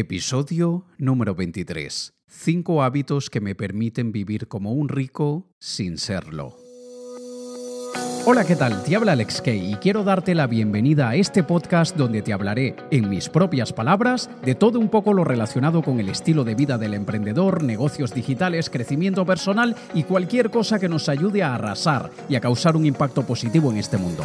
Episodio número 23. 5 hábitos que me permiten vivir como un rico sin serlo. Hola, ¿qué tal? Te habla Alex Kay y quiero darte la bienvenida a este podcast donde te hablaré, en mis propias palabras, de todo un poco lo relacionado con el estilo de vida del emprendedor, negocios digitales, crecimiento personal y cualquier cosa que nos ayude a arrasar y a causar un impacto positivo en este mundo.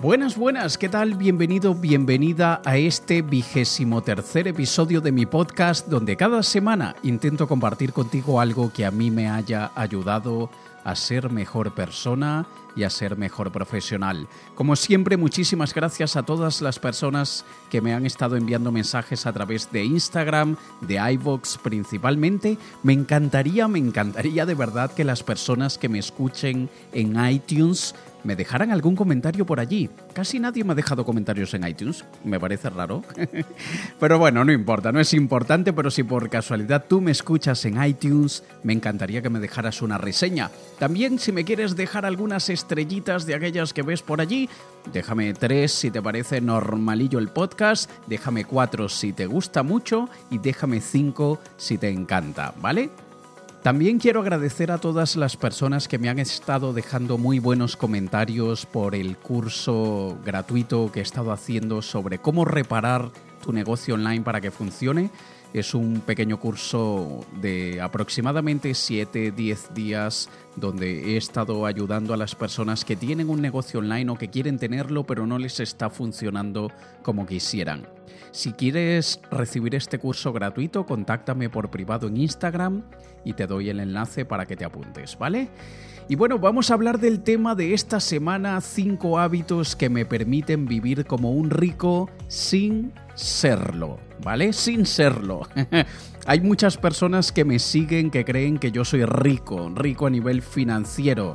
Buenas, buenas, ¿qué tal? Bienvenido, bienvenida a este vigésimo tercer episodio de mi podcast donde cada semana intento compartir contigo algo que a mí me haya ayudado a ser mejor persona y a ser mejor profesional. Como siempre, muchísimas gracias a todas las personas que me han estado enviando mensajes a través de Instagram, de iVoox principalmente. Me encantaría, me encantaría de verdad que las personas que me escuchen en iTunes me dejaran algún comentario por allí. Casi nadie me ha dejado comentarios en iTunes, me parece raro. pero bueno, no importa, no es importante, pero si por casualidad tú me escuchas en iTunes, me encantaría que me dejaras una reseña. También si me quieres dejar algunas estrellitas de aquellas que ves por allí, déjame tres si te parece normalillo el podcast, déjame cuatro si te gusta mucho y déjame cinco si te encanta, ¿vale? También quiero agradecer a todas las personas que me han estado dejando muy buenos comentarios por el curso gratuito que he estado haciendo sobre cómo reparar tu negocio online para que funcione. Es un pequeño curso de aproximadamente 7-10 días donde he estado ayudando a las personas que tienen un negocio online o que quieren tenerlo pero no les está funcionando como quisieran. Si quieres recibir este curso gratuito, contáctame por privado en Instagram y te doy el enlace para que te apuntes, ¿vale? Y bueno, vamos a hablar del tema de esta semana, 5 hábitos que me permiten vivir como un rico sin serlo, ¿vale? Sin serlo. Hay muchas personas que me siguen que creen que yo soy rico, rico a nivel financiero.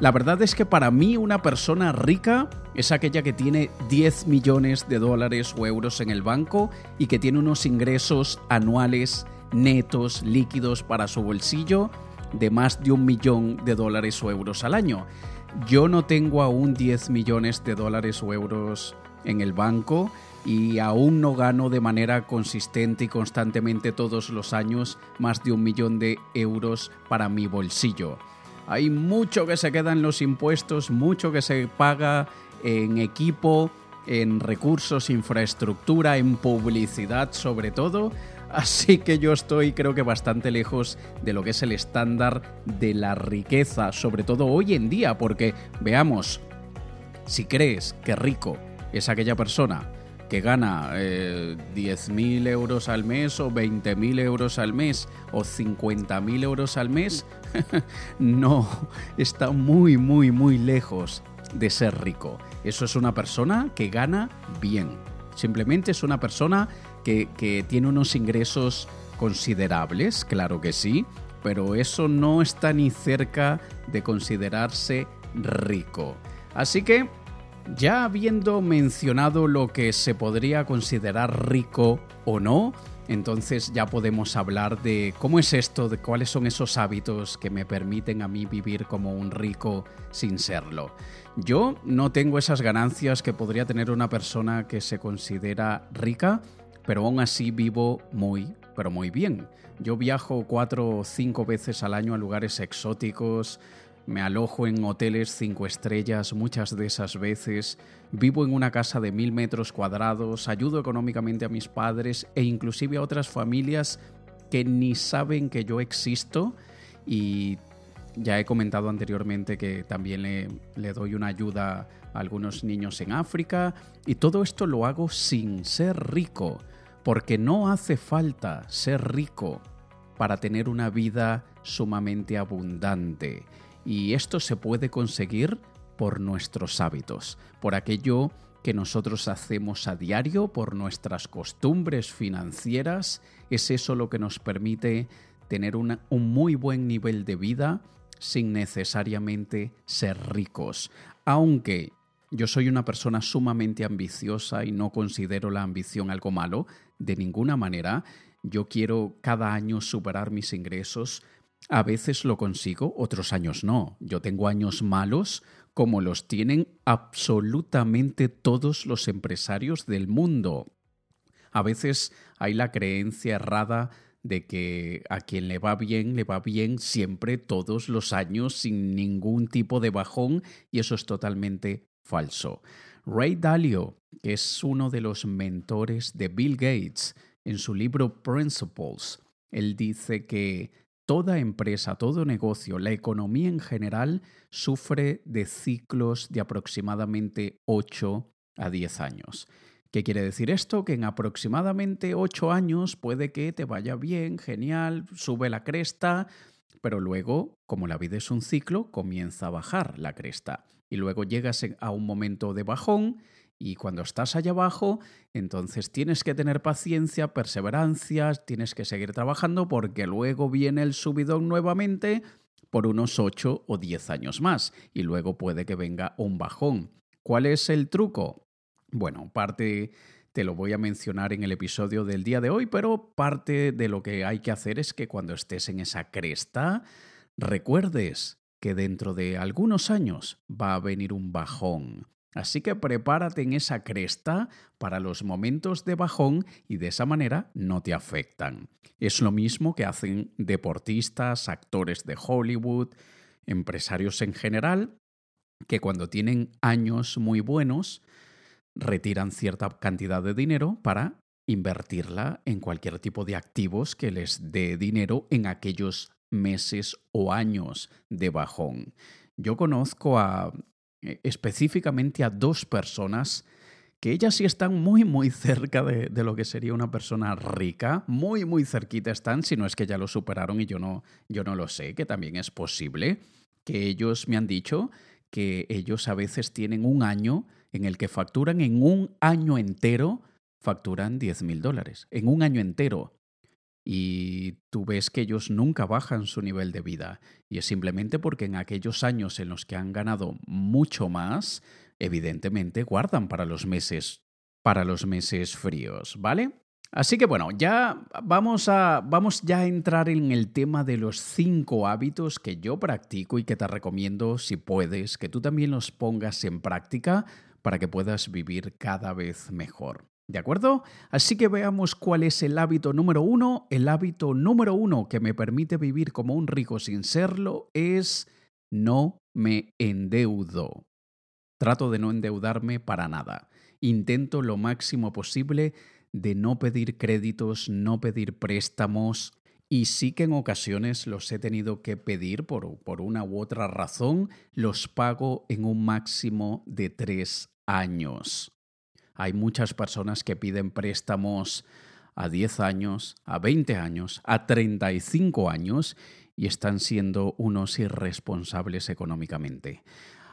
La verdad es que para mí una persona rica es aquella que tiene 10 millones de dólares o euros en el banco y que tiene unos ingresos anuales netos líquidos para su bolsillo de más de un millón de dólares o euros al año. Yo no tengo aún 10 millones de dólares o euros en el banco y aún no gano de manera consistente y constantemente todos los años más de un millón de euros para mi bolsillo. Hay mucho que se queda en los impuestos, mucho que se paga en equipo, en recursos, infraestructura, en publicidad sobre todo. Así que yo estoy creo que bastante lejos de lo que es el estándar de la riqueza, sobre todo hoy en día, porque veamos, si crees que rico es aquella persona que gana eh, 10.000 euros al mes o 20.000 euros al mes o 50.000 euros al mes, no, está muy, muy, muy lejos de ser rico. Eso es una persona que gana bien. Simplemente es una persona que, que tiene unos ingresos considerables, claro que sí, pero eso no está ni cerca de considerarse rico. Así que ya habiendo mencionado lo que se podría considerar rico o no, entonces ya podemos hablar de cómo es esto, de cuáles son esos hábitos que me permiten a mí vivir como un rico sin serlo. Yo no tengo esas ganancias que podría tener una persona que se considera rica, pero aún así vivo muy, pero muy bien. Yo viajo cuatro o cinco veces al año a lugares exóticos, me alojo en hoteles cinco estrellas muchas de esas veces, vivo en una casa de mil metros cuadrados, ayudo económicamente a mis padres e inclusive a otras familias que ni saben que yo existo. Y ya he comentado anteriormente que también le, le, doy una ayuda a algunos niños en África. Y todo esto lo hago sin ser rico, porque no hace falta ser rico para tener una vida sumamente abundante. Y esto se puede conseguir por nuestros hábitos, por aquello que nosotros hacemos a diario, por nuestras costumbres financieras. Es eso lo que nos permite tener un muy buen nivel de vida sin necesariamente ser ricos. Aunque yo soy una persona sumamente ambiciosa y no considero la ambición algo malo, de ninguna manera. Yo quiero cada año superar mis ingresos. A veces lo consigo, otros años no. Yo tengo años malos como los tienen absolutamente todos los empresarios del mundo. A veces hay la creencia errada de que a quien le va bien, le va bien siempre, todos los años, sin ningún tipo de bajón, y eso es totalmente falso. Ray Dalio, que es uno de los mentores de Bill Gates, en su libro Principles, él dice que toda empresa, todo negocio, la economía en general, sufre de ciclos de aproximadamente 8 a 10 años. ¿Qué quiere decir esto? Que en aproximadamente 8 años puede que te vaya bien, genial, sube la cresta, pero luego, como la vida es un ciclo, comienza a bajar la cresta. Y luego llegas a un momento de bajón y cuando estás allá abajo, entonces tienes que tener paciencia, perseverancia, tienes que seguir trabajando porque luego viene el subidón nuevamente por unos 8 o 10 años más y luego puede que venga un bajón. ¿Cuál es el truco? Bueno, parte te lo voy a mencionar en el episodio del día de hoy, pero parte de lo que hay que hacer es que cuando estés en esa cresta, recuerdes que dentro de algunos años va a venir un bajón. Así que prepárate en esa cresta para los momentos de bajón y de esa manera no te afectan. Es lo mismo que hacen deportistas, actores de Hollywood, empresarios en general, que cuando tienen años muy buenos, retiran cierta cantidad de dinero para invertirla en cualquier tipo de activos que les dé dinero en aquellos meses o años de bajón. Yo conozco a específicamente a dos personas que ellas sí están muy, muy cerca de, lo que sería una persona rica, muy, muy cerquita están, si no es que ya lo superaron y yo no, yo no lo sé, que también es posible, que ellos me han dicho que ellos a veces tienen un año en el que facturan en un año entero, facturan 10 mil dólares, en un año entero y tú ves que ellos nunca bajan su nivel de vida. Y es simplemente porque en aquellos años en los que han ganado mucho más, evidentemente guardan para los meses, para los meses fríos, ¿vale? Así que bueno, ya vamos a, vamos ya a entrar en el tema de los cinco hábitos que yo practico y que te recomiendo, si puedes, que tú también los pongas en práctica para que puedas vivir cada vez mejor. ¿De acuerdo? Así que veamos cuál es el hábito número uno. El hábito número uno que me permite vivir como un rico sin serlo es no me endeudo. Trato de no endeudarme para nada. Intento lo máximo posible de no pedir créditos, no pedir préstamos. Y sí que en ocasiones los he tenido que pedir por, por una u otra razón, los pago en un máximo de tres años. Hay muchas personas que piden préstamos a 10 años, a 20 años, a 35 años y están siendo unos irresponsables económicamente.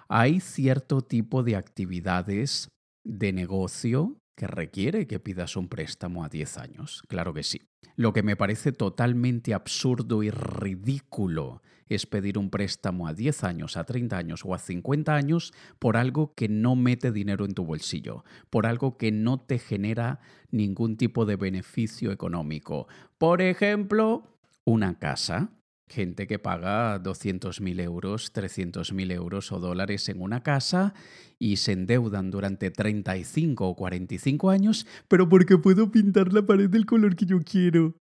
Hay cierto tipo de actividades de negocio que requiere que pidas un préstamo a 10 años, claro que sí. Lo que me parece totalmente absurdo y ridículo es pedir un préstamo a 10 años, a 30 años o a 50 años por algo que no mete dinero en tu bolsillo, por algo que no te genera ningún tipo de beneficio económico. Por ejemplo, una casa. Gente que paga 200.000 euros, 300.000 euros o dólares en una casa y se endeudan durante 35 o 45 años, pero porque puedo pintar la pared del color que yo quiero.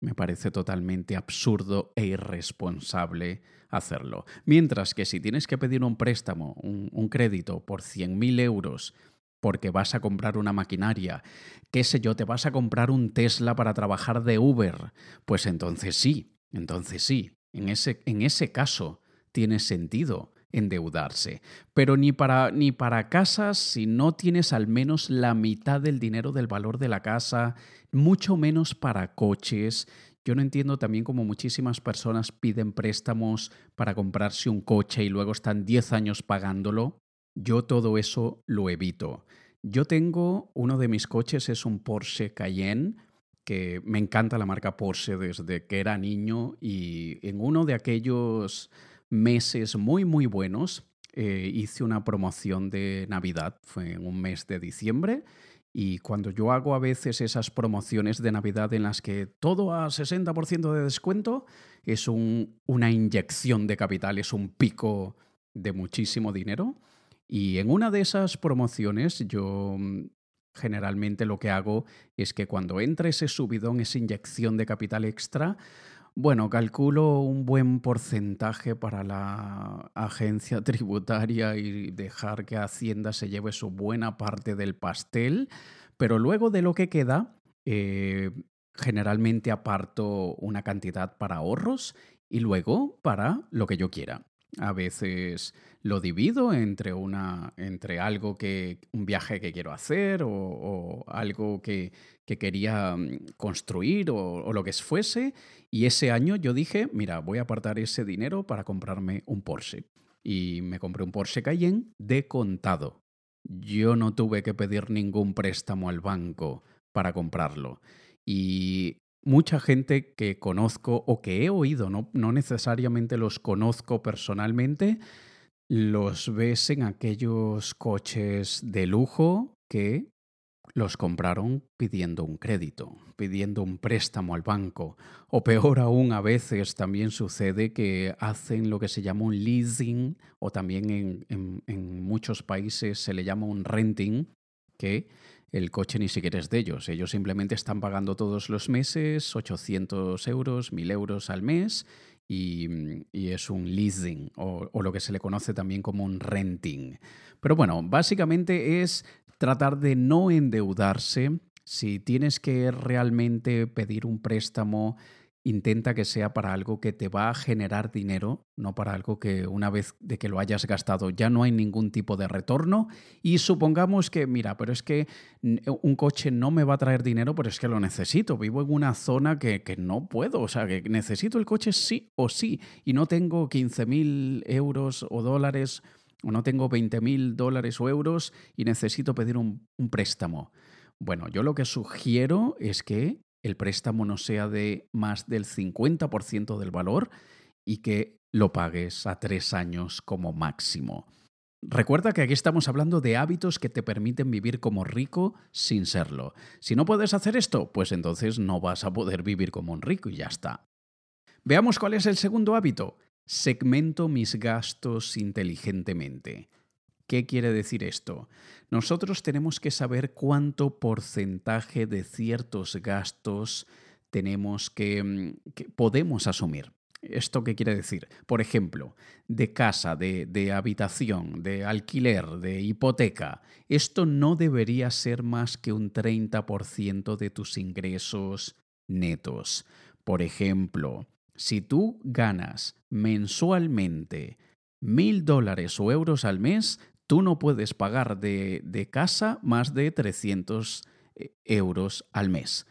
Me parece totalmente absurdo e irresponsable hacerlo. Mientras que si tienes que pedir un préstamo, un, crédito por 100.000 euros porque vas a comprar una maquinaria, qué sé yo, te vas a comprar un Tesla para trabajar de Uber, pues entonces sí, entonces sí, en ese, en ese caso tiene sentido endeudarse. Pero ni para, ni para casas si no tienes al menos la mitad del dinero del valor de la casa, mucho menos para coches. Yo no entiendo también cómo muchísimas personas piden préstamos para comprarse un coche y luego están 10 años pagándolo. Yo todo eso lo evito. Yo tengo, uno de mis coches es un Porsche Cayenne que me encanta la marca Porsche desde que era niño y en uno de aquellos meses muy, muy buenos eh, hice una promoción de Navidad, fue en un mes de diciembre. Y cuando yo hago a veces esas promociones de Navidad en las que todo a 60% de descuento, es una inyección de capital, es un pico de muchísimo dinero. Y en una de esas promociones yo mm, generalmente lo que hago es que cuando entra ese subidón, esa inyección de capital extra, bueno, calculo un buen porcentaje para la agencia tributaria y dejar que Hacienda se lleve su buena parte del pastel, pero luego de lo que queda, eh, generalmente aparto una cantidad para ahorros y luego para lo que yo quiera. A veces lo divido entre una. entre algo que. un viaje que quiero hacer o, algo que, que, quería mm, construir o, lo que fuese. Y ese año yo dije, mira, voy a apartar ese dinero para comprarme un Porsche. Y me compré un Porsche Cayenne de contado. Yo no tuve que pedir ningún préstamo al banco para comprarlo. Y mucha gente que conozco o que he oído, no, no necesariamente los conozco personalmente, los ves en aquellos coches de lujo que los compraron pidiendo un crédito, pidiendo un préstamo al banco. O peor aún, a veces también sucede que hacen lo que se llama un leasing o también en, en muchos países se le llama un renting, que el coche ni siquiera es de ellos. Ellos simplemente están pagando todos los meses 800 euros, 1000 euros al mes y, es un leasing o, o, lo que se le conoce también como un renting. Pero bueno, básicamente es tratar de no endeudarse. Si tienes que realmente pedir un préstamo intenta que sea para algo que te va a generar dinero, no para algo que una vez de que lo hayas gastado ya no hay ningún tipo de retorno. Y supongamos que, mira, pero es que un coche no me va a traer dinero, pero es que lo necesito. Vivo en una zona que, que no puedo, o sea, que necesito el coche sí o sí. Y no tengo 15 mil euros o dólares, o no tengo 20 mil dólares o euros y necesito pedir un, un préstamo. Bueno, yo lo que sugiero es que el préstamo no sea de más del 50% del valor y que lo pagues a tres años como máximo. Recuerda que aquí estamos hablando de hábitos que te permiten vivir como rico sin serlo. Si no puedes hacer esto, pues entonces no vas a poder vivir como un rico y ya está. Veamos cuál es el segundo hábito. Segmento mis gastos inteligentemente. ¿Qué quiere decir esto? Nosotros tenemos que saber cuánto porcentaje de ciertos gastos tenemos que, mm, podemos asumir. ¿Esto qué quiere decir? Por ejemplo, de casa, de, de, habitación, de alquiler, de hipoteca. Esto no debería ser más que un 30% de tus ingresos netos. Por ejemplo, si tú ganas mensualmente mil dólares o euros al mes, tú no puedes pagar de, de casa más de 300 eh, euros al mes.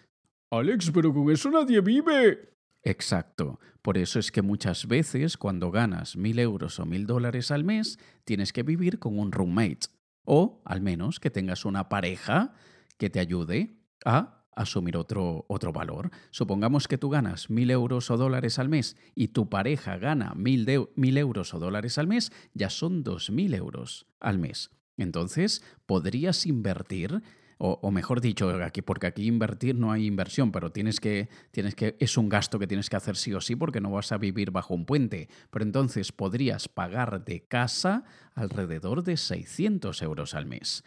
Alex, pero con eso nadie vive. Exacto. Por eso es que muchas veces cuando ganas mil euros o mil dólares al mes, tienes que vivir con un roommate. O al menos que tengas una pareja que te ayude a asumir otro, otro valor. Supongamos que tú ganas mil euros o dólares al mes y tu pareja gana mil, euros o dólares al mes, ya son dos mil euros al mes. Entonces, podrías invertir o, mejor dicho, aquí, porque aquí invertir no hay inversión, pero tienes que, tienes que, es un gasto que tienes que hacer sí o sí porque no vas a vivir bajo un puente. Pero entonces podrías pagar de casa alrededor de 600 euros al mes.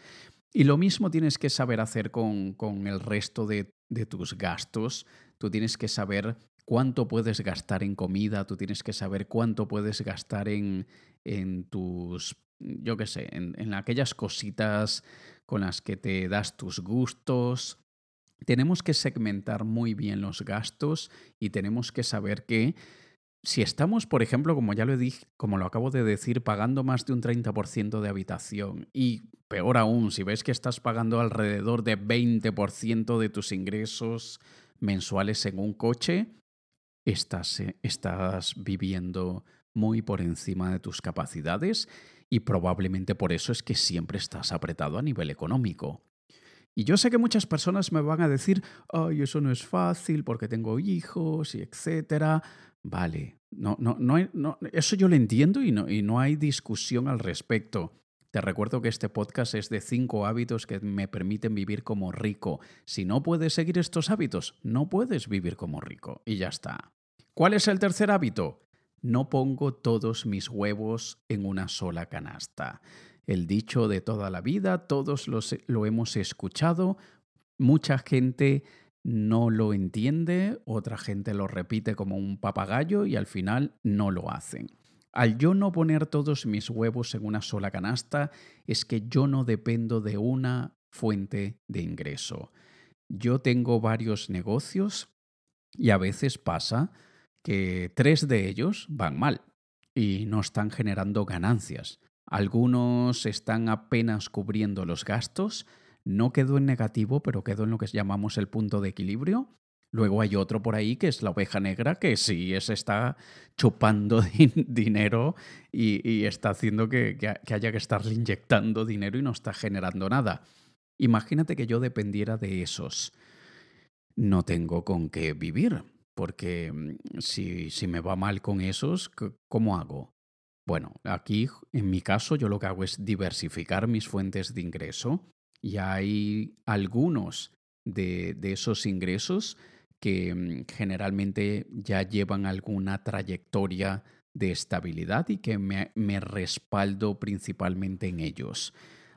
Y lo mismo tienes que saber hacer con, el resto de, tus gastos. Tú tienes que saber cuánto puedes gastar en comida, tú tienes que saber cuánto puedes gastar en, en tus, yo qué sé, en, en aquellas cositas con las que te das tus gustos. Tenemos que segmentar muy bien los gastos y tenemos que saber que si estamos, por ejemplo, como ya lo dije, como lo acabo de decir, pagando más de un 30% de habitación y peor aún, si ves que estás pagando alrededor de 20% de tus ingresos mensuales en un coche, estás, eh, estás viviendo muy por encima de tus capacidades y probablemente por eso es que siempre estás apretado a nivel económico. Y yo sé que muchas personas me van a decir, ay, eso no es fácil porque tengo hijos y etcétera. Vale, no, no, no, eso yo lo entiendo y no, y no hay discusión al respecto. Te recuerdo que este podcast es de cinco hábitos que me permiten vivir como rico. Si no puedes seguir estos hábitos, no puedes vivir como rico. Y ya está. ¿Cuál es el tercer hábito? No pongo todos mis huevos en una sola canasta. El dicho de toda la vida, todos lo hemos escuchado, mucha gente no lo entiende, otra gente lo repite como un papagayo y al final no lo hacen. Al yo no poner todos mis huevos en una sola canasta, es que yo no dependo de una fuente de ingreso. Yo tengo varios negocios y a veces pasa que tres de ellos van mal y no están generando ganancias. Algunos están apenas cubriendo los gastos, no quedo en negativo, pero quedo en lo que llamamos el punto de equilibrio, Luego hay otro por ahí que es la oveja negra, que sí se está chupando dinero y, está haciendo que, que haya que estarle inyectando dinero y no está generando nada. Imagínate que yo dependiera de esos. No tengo con qué vivir, porque mm, si, si me va mal con esos, ¿cómo hago? Bueno, aquí en mi caso yo lo que hago es diversificar mis fuentes de ingreso y hay algunos de, de esos ingresos que mm, generalmente ya llevan alguna trayectoria de estabilidad y que me, respaldo principalmente en ellos.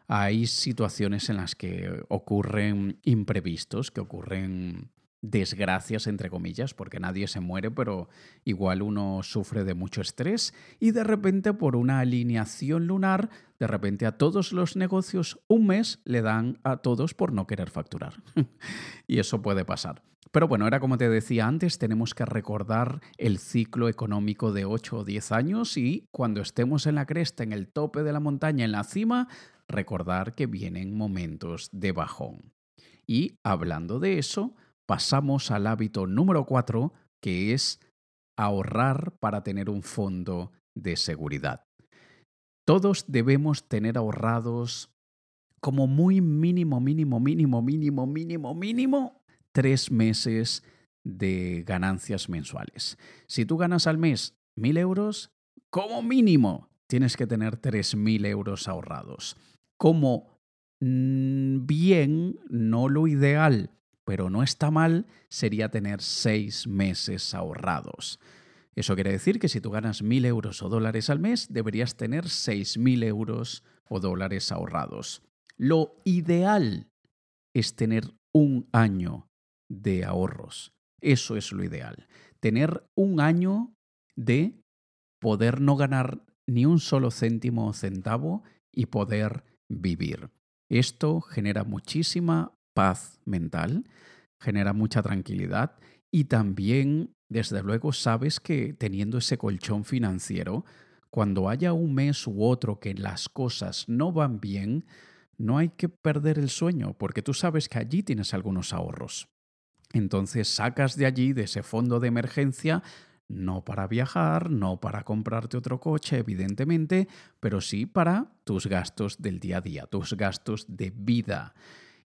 Hay situaciones en las que ocurren imprevistos, que ocurren desgracias, entre comillas, porque nadie se muere, pero igual uno sufre de mucho estrés y de repente por una alineación lunar, de repente a todos los negocios un mes le dan a todos por no querer facturar. y eso puede pasar. Pero bueno, era como te decía antes, tenemos que recordar el ciclo económico de 8 o 10 años y cuando estemos en la cresta, en el tope de la montaña, en la cima, recordar que vienen momentos de bajón. Y hablando de eso, pasamos al hábito número 4, que es ahorrar para tener un fondo de seguridad. Todos debemos tener ahorrados como muy mínimo, mínimo, mínimo, mínimo, mínimo, mínimo tres meses de ganancias mensuales. Si tú ganas al mes mil euros, como mínimo tienes que tener tres mil euros ahorrados. Como mm, bien, no lo ideal, pero no está mal, sería tener seis meses ahorrados. Eso quiere decir que si tú ganas mil euros o dólares al mes, deberías tener seis mil euros o dólares ahorrados. Lo ideal es tener un año de ahorros. Eso es lo ideal. Tener un año de poder no ganar ni un solo céntimo o centavo y poder vivir. Esto genera muchísima paz mental, genera mucha tranquilidad y también, desde luego, sabes que teniendo ese colchón financiero, cuando haya un mes u otro que las cosas no van bien, no hay que perder el sueño, porque tú sabes que allí tienes algunos ahorros. Entonces sacas de allí, de ese fondo de emergencia, no para viajar, no para comprarte otro coche, evidentemente, pero sí para tus gastos del día a día, tus gastos de vida.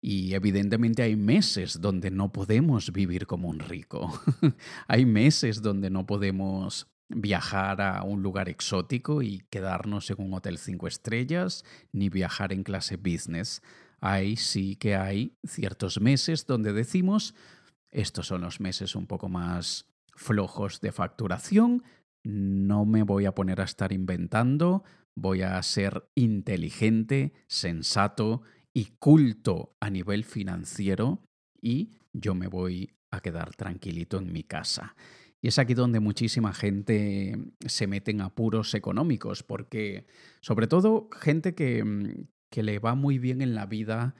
Y evidentemente hay meses donde no podemos vivir como un rico. hay meses donde no podemos viajar a un lugar exótico y quedarnos en un hotel cinco estrellas, ni viajar en clase business. Ahí sí que hay ciertos meses donde decimos, estos son los meses un poco más flojos de facturación. No me voy a poner a estar inventando, voy a ser inteligente, sensato y culto a nivel financiero y yo me voy a quedar tranquilito en mi casa. Y es aquí donde muchísima gente se mete en apuros económicos, porque sobre todo gente que, que le va muy bien en la vida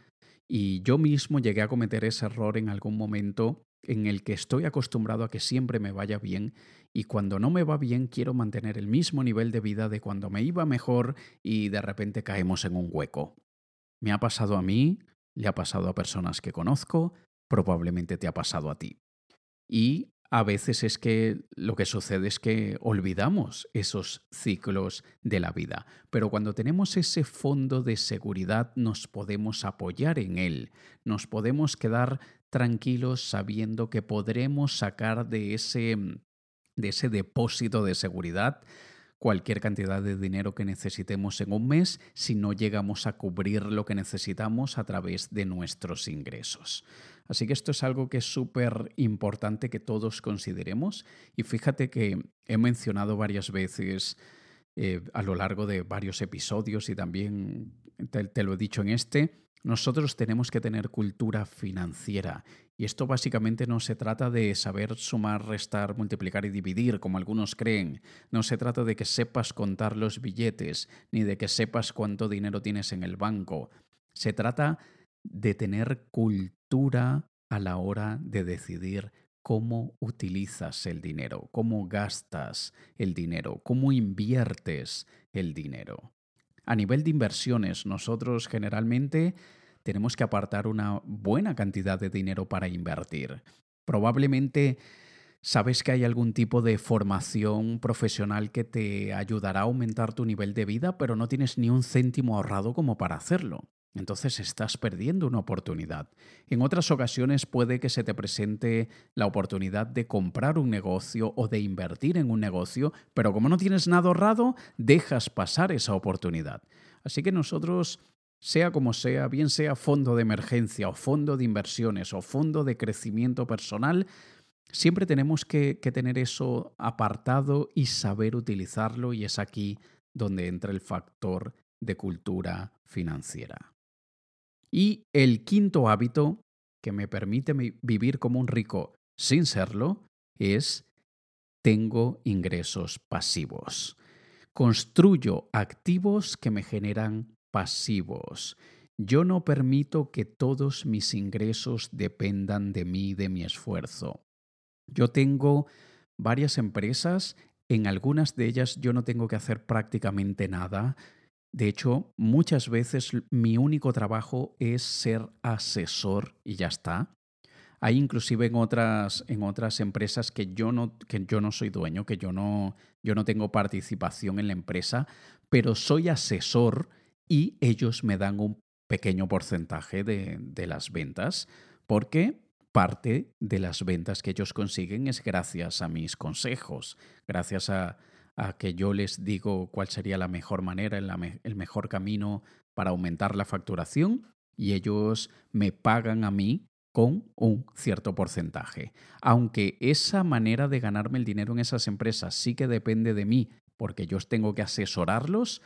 y yo mismo llegué a cometer ese error en algún momento en el que estoy acostumbrado a que siempre me vaya bien y cuando no me va bien quiero mantener el mismo nivel de vida de cuando me iba mejor y de repente caemos en un hueco. Me ha pasado a mí, le ha pasado a personas que conozco, probablemente te ha pasado a ti. Y a veces es que lo que sucede es que olvidamos esos ciclos de la vida. Pero cuando tenemos ese fondo de seguridad nos podemos apoyar en él, nos podemos quedar tranquilos sabiendo que podremos sacar de ese, de ese depósito de seguridad cualquier cantidad de dinero que necesitemos en un mes si no llegamos a cubrir lo que necesitamos a través de nuestros ingresos. Así que esto es algo que es súper importante que todos consideremos y fíjate que he mencionado varias veces eh, a lo largo de varios episodios y también te lo he dicho en este, nosotros tenemos que tener cultura financiera y esto básicamente no se trata de saber sumar, restar, multiplicar y dividir, como algunos creen. No se trata de que sepas contar los billetes, ni de que sepas cuánto dinero tienes en el banco. Se trata de tener cultura a la hora de decidir cómo utilizas el dinero, cómo gastas el dinero, cómo inviertes el dinero. A nivel de inversiones, nosotros generalmente tenemos que apartar una buena cantidad de dinero para invertir. Probablemente sabes que hay algún tipo de formación profesional que te ayudará a aumentar tu nivel de vida, pero no tienes ni un céntimo ahorrado como para hacerlo. Entonces estás perdiendo una oportunidad. En otras ocasiones puede que se te presente la oportunidad de comprar un negocio o de invertir en un negocio, pero como no tienes nada ahorrado, dejas pasar esa oportunidad. Así que nosotros sea como sea, bien sea fondo de emergencia o fondo de inversiones o fondo de crecimiento personal, siempre tenemos que, tener eso apartado y saber utilizarlo y es aquí donde entra el factor de cultura financiera. Y el quinto hábito que me permite vivir como un rico sin serlo es tengo ingresos pasivos. Construyo activos que me generan pasivos. Yo no permito que todos mis ingresos dependan de mí, de mi esfuerzo. Yo tengo varias empresas, en algunas de ellas yo no tengo que hacer prácticamente nada. De hecho, muchas veces mi único trabajo es ser asesor y ya está. Hay inclusive en otras, en otras empresas que yo, no, que yo no soy dueño, que yo no, yo no tengo participación en la empresa, pero soy asesor y ellos me dan un pequeño porcentaje de, las ventas porque parte de las ventas que ellos consiguen es gracias a mis consejos, gracias a, a que yo les digo cuál sería la mejor manera, el mejor camino para aumentar la facturación y ellos me pagan a mí con un cierto porcentaje. Aunque esa manera de ganarme el dinero en esas empresas sí que depende de mí, porque yo tengo que asesorarlos,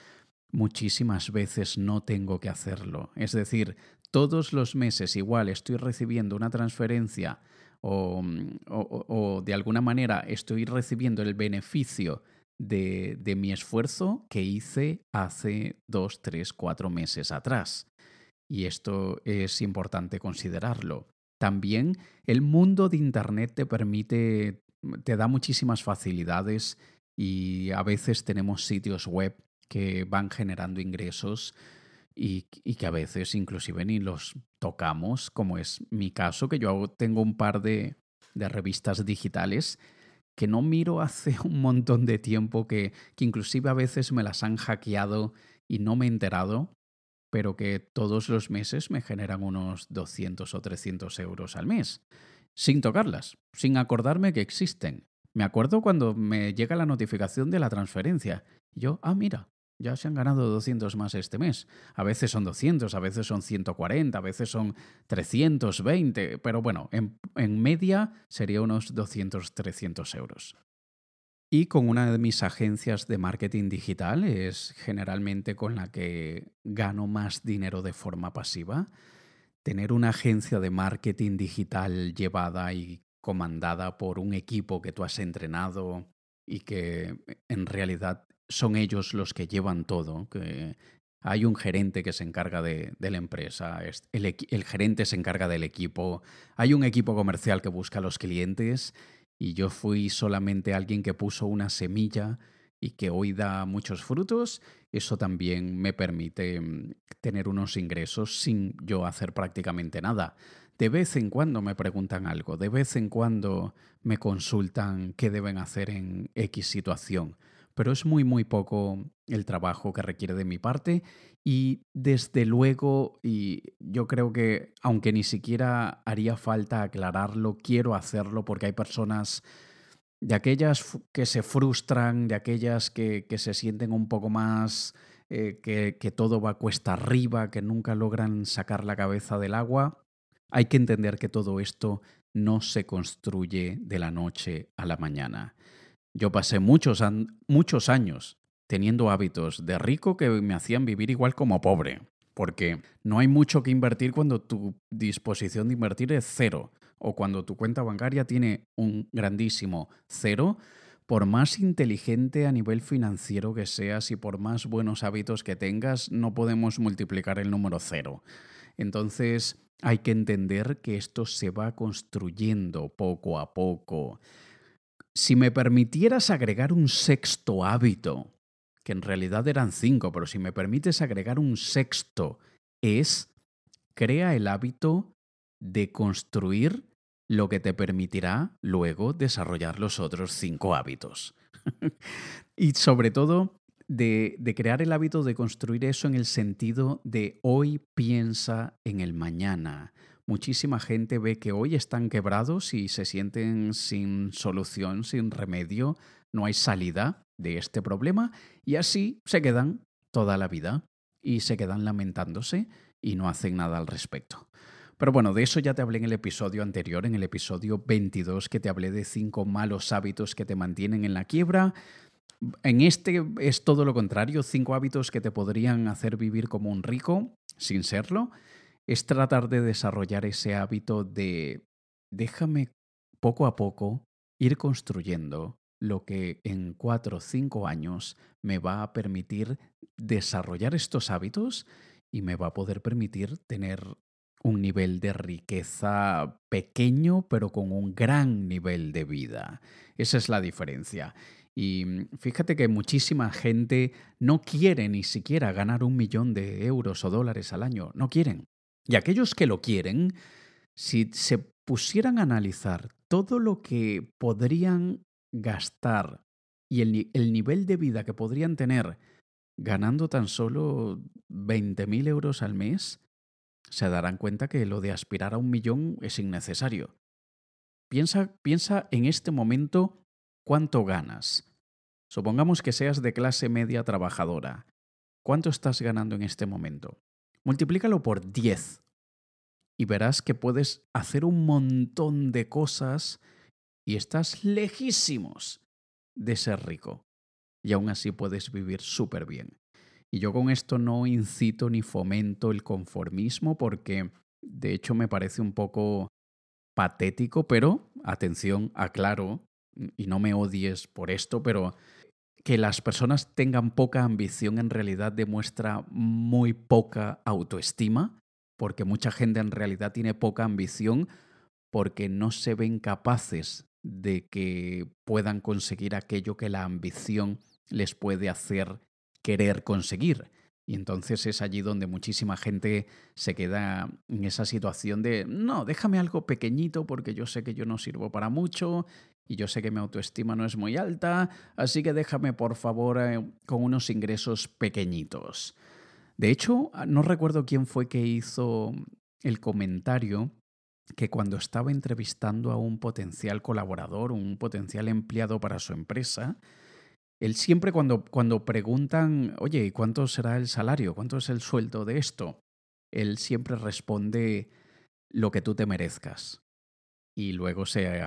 muchísimas veces no tengo que hacerlo. Es decir, todos los meses igual estoy recibiendo una transferencia o, o, de alguna manera estoy recibiendo el beneficio de, de, mi esfuerzo que hice hace dos, tres, cuatro meses atrás. Y esto es importante considerarlo. También el mundo de Internet te permite, te da muchísimas facilidades y a veces tenemos sitios web que van generando ingresos y, que a veces inclusive ni los tocamos, como es mi caso, que yo tengo un par de, de revistas digitales que no miro hace un montón de tiempo, que, que inclusive a veces me las han hackeado y no me he enterado, pero que todos los meses me generan unos 200 o 300 euros al mes, sin tocarlas, sin acordarme que existen. Me acuerdo cuando me llega la notificación de la transferencia. Yo, ah, mira, ya se han ganado 200 más este mes. A veces son 200, a veces son 140, a veces son 320, pero bueno, en, en media sería unos 200, 300 euros. Y con una de mis agencias de marketing digital es generalmente con la que gano más dinero de forma pasiva. Tener una agencia de marketing digital llevada y comandada por un equipo que tú has entrenado y que en realidad son ellos los que llevan todo, hay un gerente que se encarga de, la empresa, el, el, gerente se encarga del equipo, hay un equipo comercial que busca a los clientes y yo fui solamente alguien que puso una semilla y que hoy da muchos frutos, eso también me permite mm, tener unos ingresos sin yo hacer prácticamente nada. de vez en cuando me preguntan algo, de vez en cuando me consultan qué deben hacer en X situación, pero es muy, muy poco el trabajo que requiere de mi parte y desde luego, y yo creo que aunque ni siquiera haría falta aclararlo, quiero hacerlo porque hay personas de aquellas que se frustran, de aquellas que, se sienten un poco más eh, que, que todo va cuesta arriba, que nunca logran sacar la cabeza del agua. Hay que entender que todo esto no se construye de la noche a la mañana. Yo pasé muchos, muchos años teniendo hábitos de rico que me hacían vivir igual como pobre, porque no hay mucho que invertir cuando tu disposición de invertir es cero o cuando tu cuenta bancaria tiene un grandísimo cero, por más inteligente a nivel financiero que seas y por más buenos hábitos que tengas, no podemos multiplicar el número cero. Entonces hay que entender que esto se va construyendo poco a poco. Si me permitieras agregar un sexto hábito, que en realidad eran cinco, pero si me permites agregar un sexto, es crea el hábito de construir lo que te permitirá luego desarrollar los otros cinco hábitos. y sobre todo, de, de, crear el hábito de construir eso en el sentido de hoy piensa en el mañana. Muchísima gente ve que hoy están quebrados y se sienten sin solución, sin remedio, no hay salida de este problema y así se quedan toda la vida y se quedan lamentándose y no hacen nada al respecto. Pero bueno, de eso ya te hablé en el episodio anterior, en el episodio 22, que te hablé de cinco malos hábitos que te mantienen en la quiebra. En este es todo lo contrario, cinco hábitos que te podrían hacer vivir como un rico sin serlo. Es tratar de desarrollar ese hábito de déjame poco a poco ir construyendo lo que en cuatro o cinco años me va a permitir desarrollar estos hábitos y me va a poder permitir tener un nivel de riqueza pequeño, pero con un gran nivel de vida. Esa es la diferencia. Y mm, fíjate que muchísima gente no quiere ni siquiera ganar un millón de euros o dólares al año. No quieren. Y aquellos que lo quieren, si se pusieran a analizar todo lo que podrían gastar y el, el nivel de vida que podrían tener ganando tan solo 20.000 euros al mes, se darán cuenta que lo de aspirar a un millón es innecesario. Piensa, piensa en este momento cuánto ganas. Supongamos que seas de clase media trabajadora. ¿Cuánto estás ganando en este momento? Multiplícalo por 10 y verás que puedes hacer un montón de cosas y estás lejísimos de ser rico. Y aún así puedes vivir súper bien. Y yo con esto no incito ni fomento el conformismo porque de hecho me parece un poco patético, pero atención, aclaro, y no me odies por esto, pero que las personas tengan poca ambición en realidad demuestra muy poca autoestima, porque mucha gente en realidad tiene poca ambición porque no se ven capaces de que puedan conseguir aquello que la ambición les puede hacer querer conseguir. Y entonces es allí donde muchísima gente se queda en esa situación de, no, déjame algo pequeñito porque yo sé que yo no sirvo para mucho y yo sé que mi autoestima no es muy alta, así que déjame por favor eh, con unos ingresos pequeñitos. De hecho, ah, no recuerdo quién fue que hizo el comentario que cuando estaba entrevistando a un potencial colaborador, un potencial empleado para su empresa, él siempre cuando, cuando preguntan, oye, ¿y cuánto será el salario? ¿Cuánto es el sueldo de esto? Él siempre responde lo que tú te merezcas. Y luego se,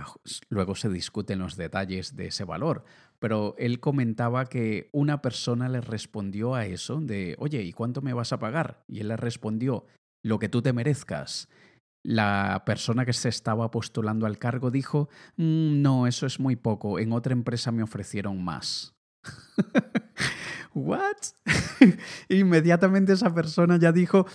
luego se discuten los detalles de ese valor. Pero él comentaba que una persona le respondió a eso de, oye, ¿y cuánto me vas a pagar? Y él le respondió, lo que tú te merezcas. La persona que se estaba postulando al cargo dijo, mm, no, eso es muy poco, en otra empresa me ofrecieron más. ¿What? Inmediatamente esa persona ya dijo,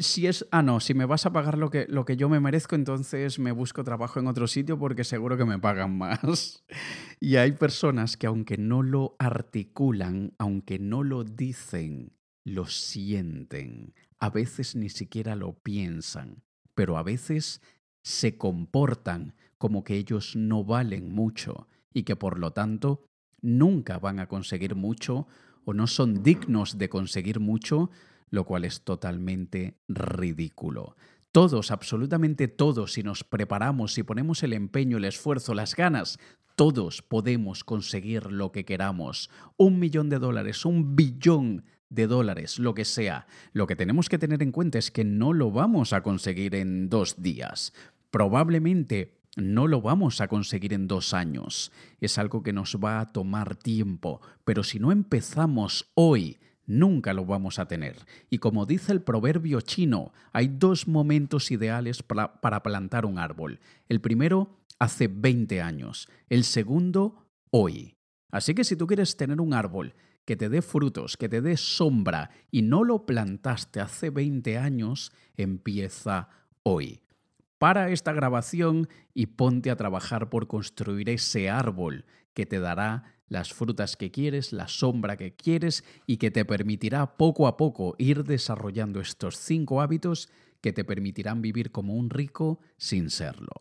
si es, ah, no, si me vas a pagar lo que, lo que yo me merezco, entonces me busco trabajo en otro sitio porque seguro que me pagan más. Y hay personas que aunque no lo articulan, aunque no lo dicen, lo sienten. A veces ni siquiera lo piensan pero a veces se comportan como que ellos no valen mucho y que por lo tanto nunca van a conseguir mucho no son dignos de conseguir mucho, lo cual es totalmente ridículo. Todos, absolutamente todos, si nos preparamos, si ponemos el empeño, el esfuerzo, las ganas, todos podemos conseguir lo que queramos. Un millón de dólares, un billón de dólares, lo que sea. Lo que tenemos que tener en cuenta es que no lo vamos a conseguir en dos días. Probablemente no lo vamos a conseguir en dos años. Es algo que nos va a tomar tiempo, pero si no empezamos hoy, nunca lo vamos a tener. Y como dice el proverbio chino, hay dos momentos ideales para, plantar un árbol. El primero, hace 20 años. El segundo, hoy. Así que si tú quieres tener un árbol que te dé frutos, que te dé sombra y no lo plantaste hace 20 años, empieza hoy. Para esta grabación y ponte a trabajar por construir ese árbol que te dará las frutas que quieres, la sombra que quieres y que te permitirá poco a poco ir desarrollando estos cinco hábitos que te permitirán vivir como un rico sin serlo.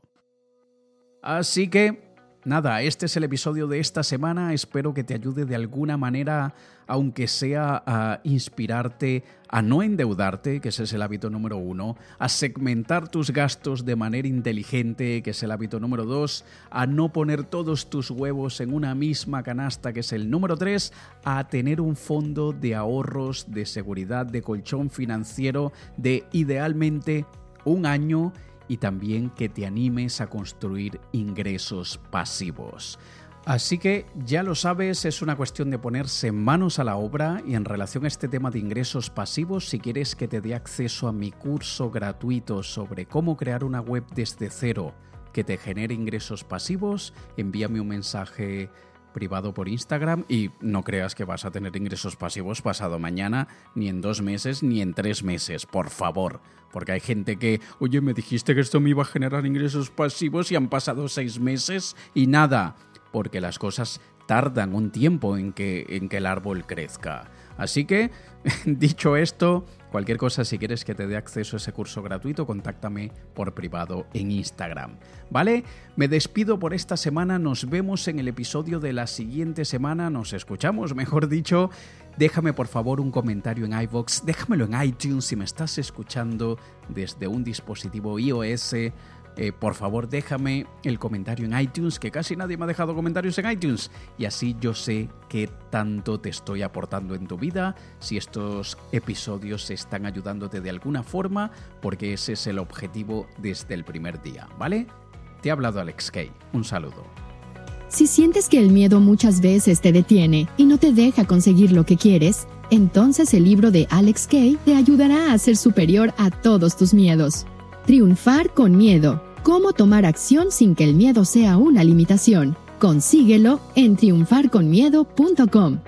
Así que Nada, este es el episodio de esta semana. Espero que te ayude de alguna manera, aunque sea a inspirarte a no endeudarte, que ese es el hábito número uno, a segmentar tus gastos de manera inteligente, que es el hábito número dos, a no poner todos tus huevos en una misma canasta, que es el número tres, a tener un fondo de ahorros, de seguridad, de colchón financiero, de idealmente un año y también que te animes a construir ingresos pasivos. Así que ya lo sabes, es una cuestión de ponerse manos a la obra y en relación a este tema de ingresos pasivos, si quieres que te dé acceso a mi curso gratuito sobre cómo crear una web desde cero que te genere ingresos pasivos, envíame un mensaje privado por Instagram y no creas que vas a tener ingresos pasivos pasado mañana, ni en dos meses, ni en tres meses, por favor. Porque hay gente que, oye, me dijiste que esto me iba a generar ingresos pasivos y han pasado seis meses y nada. Porque las cosas tardan un tiempo en que, en que el árbol crezca. Así que, dicho esto, cualquier cosa si quieres que te dé acceso a ese curso gratuito, contáctame por privado en Instagram. ¿Vale? Me despido por esta semana, nos vemos en el episodio de la siguiente semana, nos escuchamos, mejor dicho. Déjame por favor un comentario en iVoox, déjamelo en iTunes si me estás escuchando desde un dispositivo iOS eh, por favor déjame el comentario en iTunes, que casi nadie me ha dejado comentarios en iTunes. Y así yo sé qué tanto te estoy aportando en tu vida, si estos episodios están ayudándote de alguna forma, porque ese es el objetivo desde el primer día, ¿vale? Te ha hablado Alex Kay. Un saludo. Si sientes que el miedo muchas veces te detiene y no te deja conseguir lo que quieres, entonces el libro de Alex Kay te ayudará a ser superior a todos tus miedos. Triunfar con miedo Cómo tomar acción sin que el miedo sea una limitación. Consíguelo en triunfarconmiedo.com.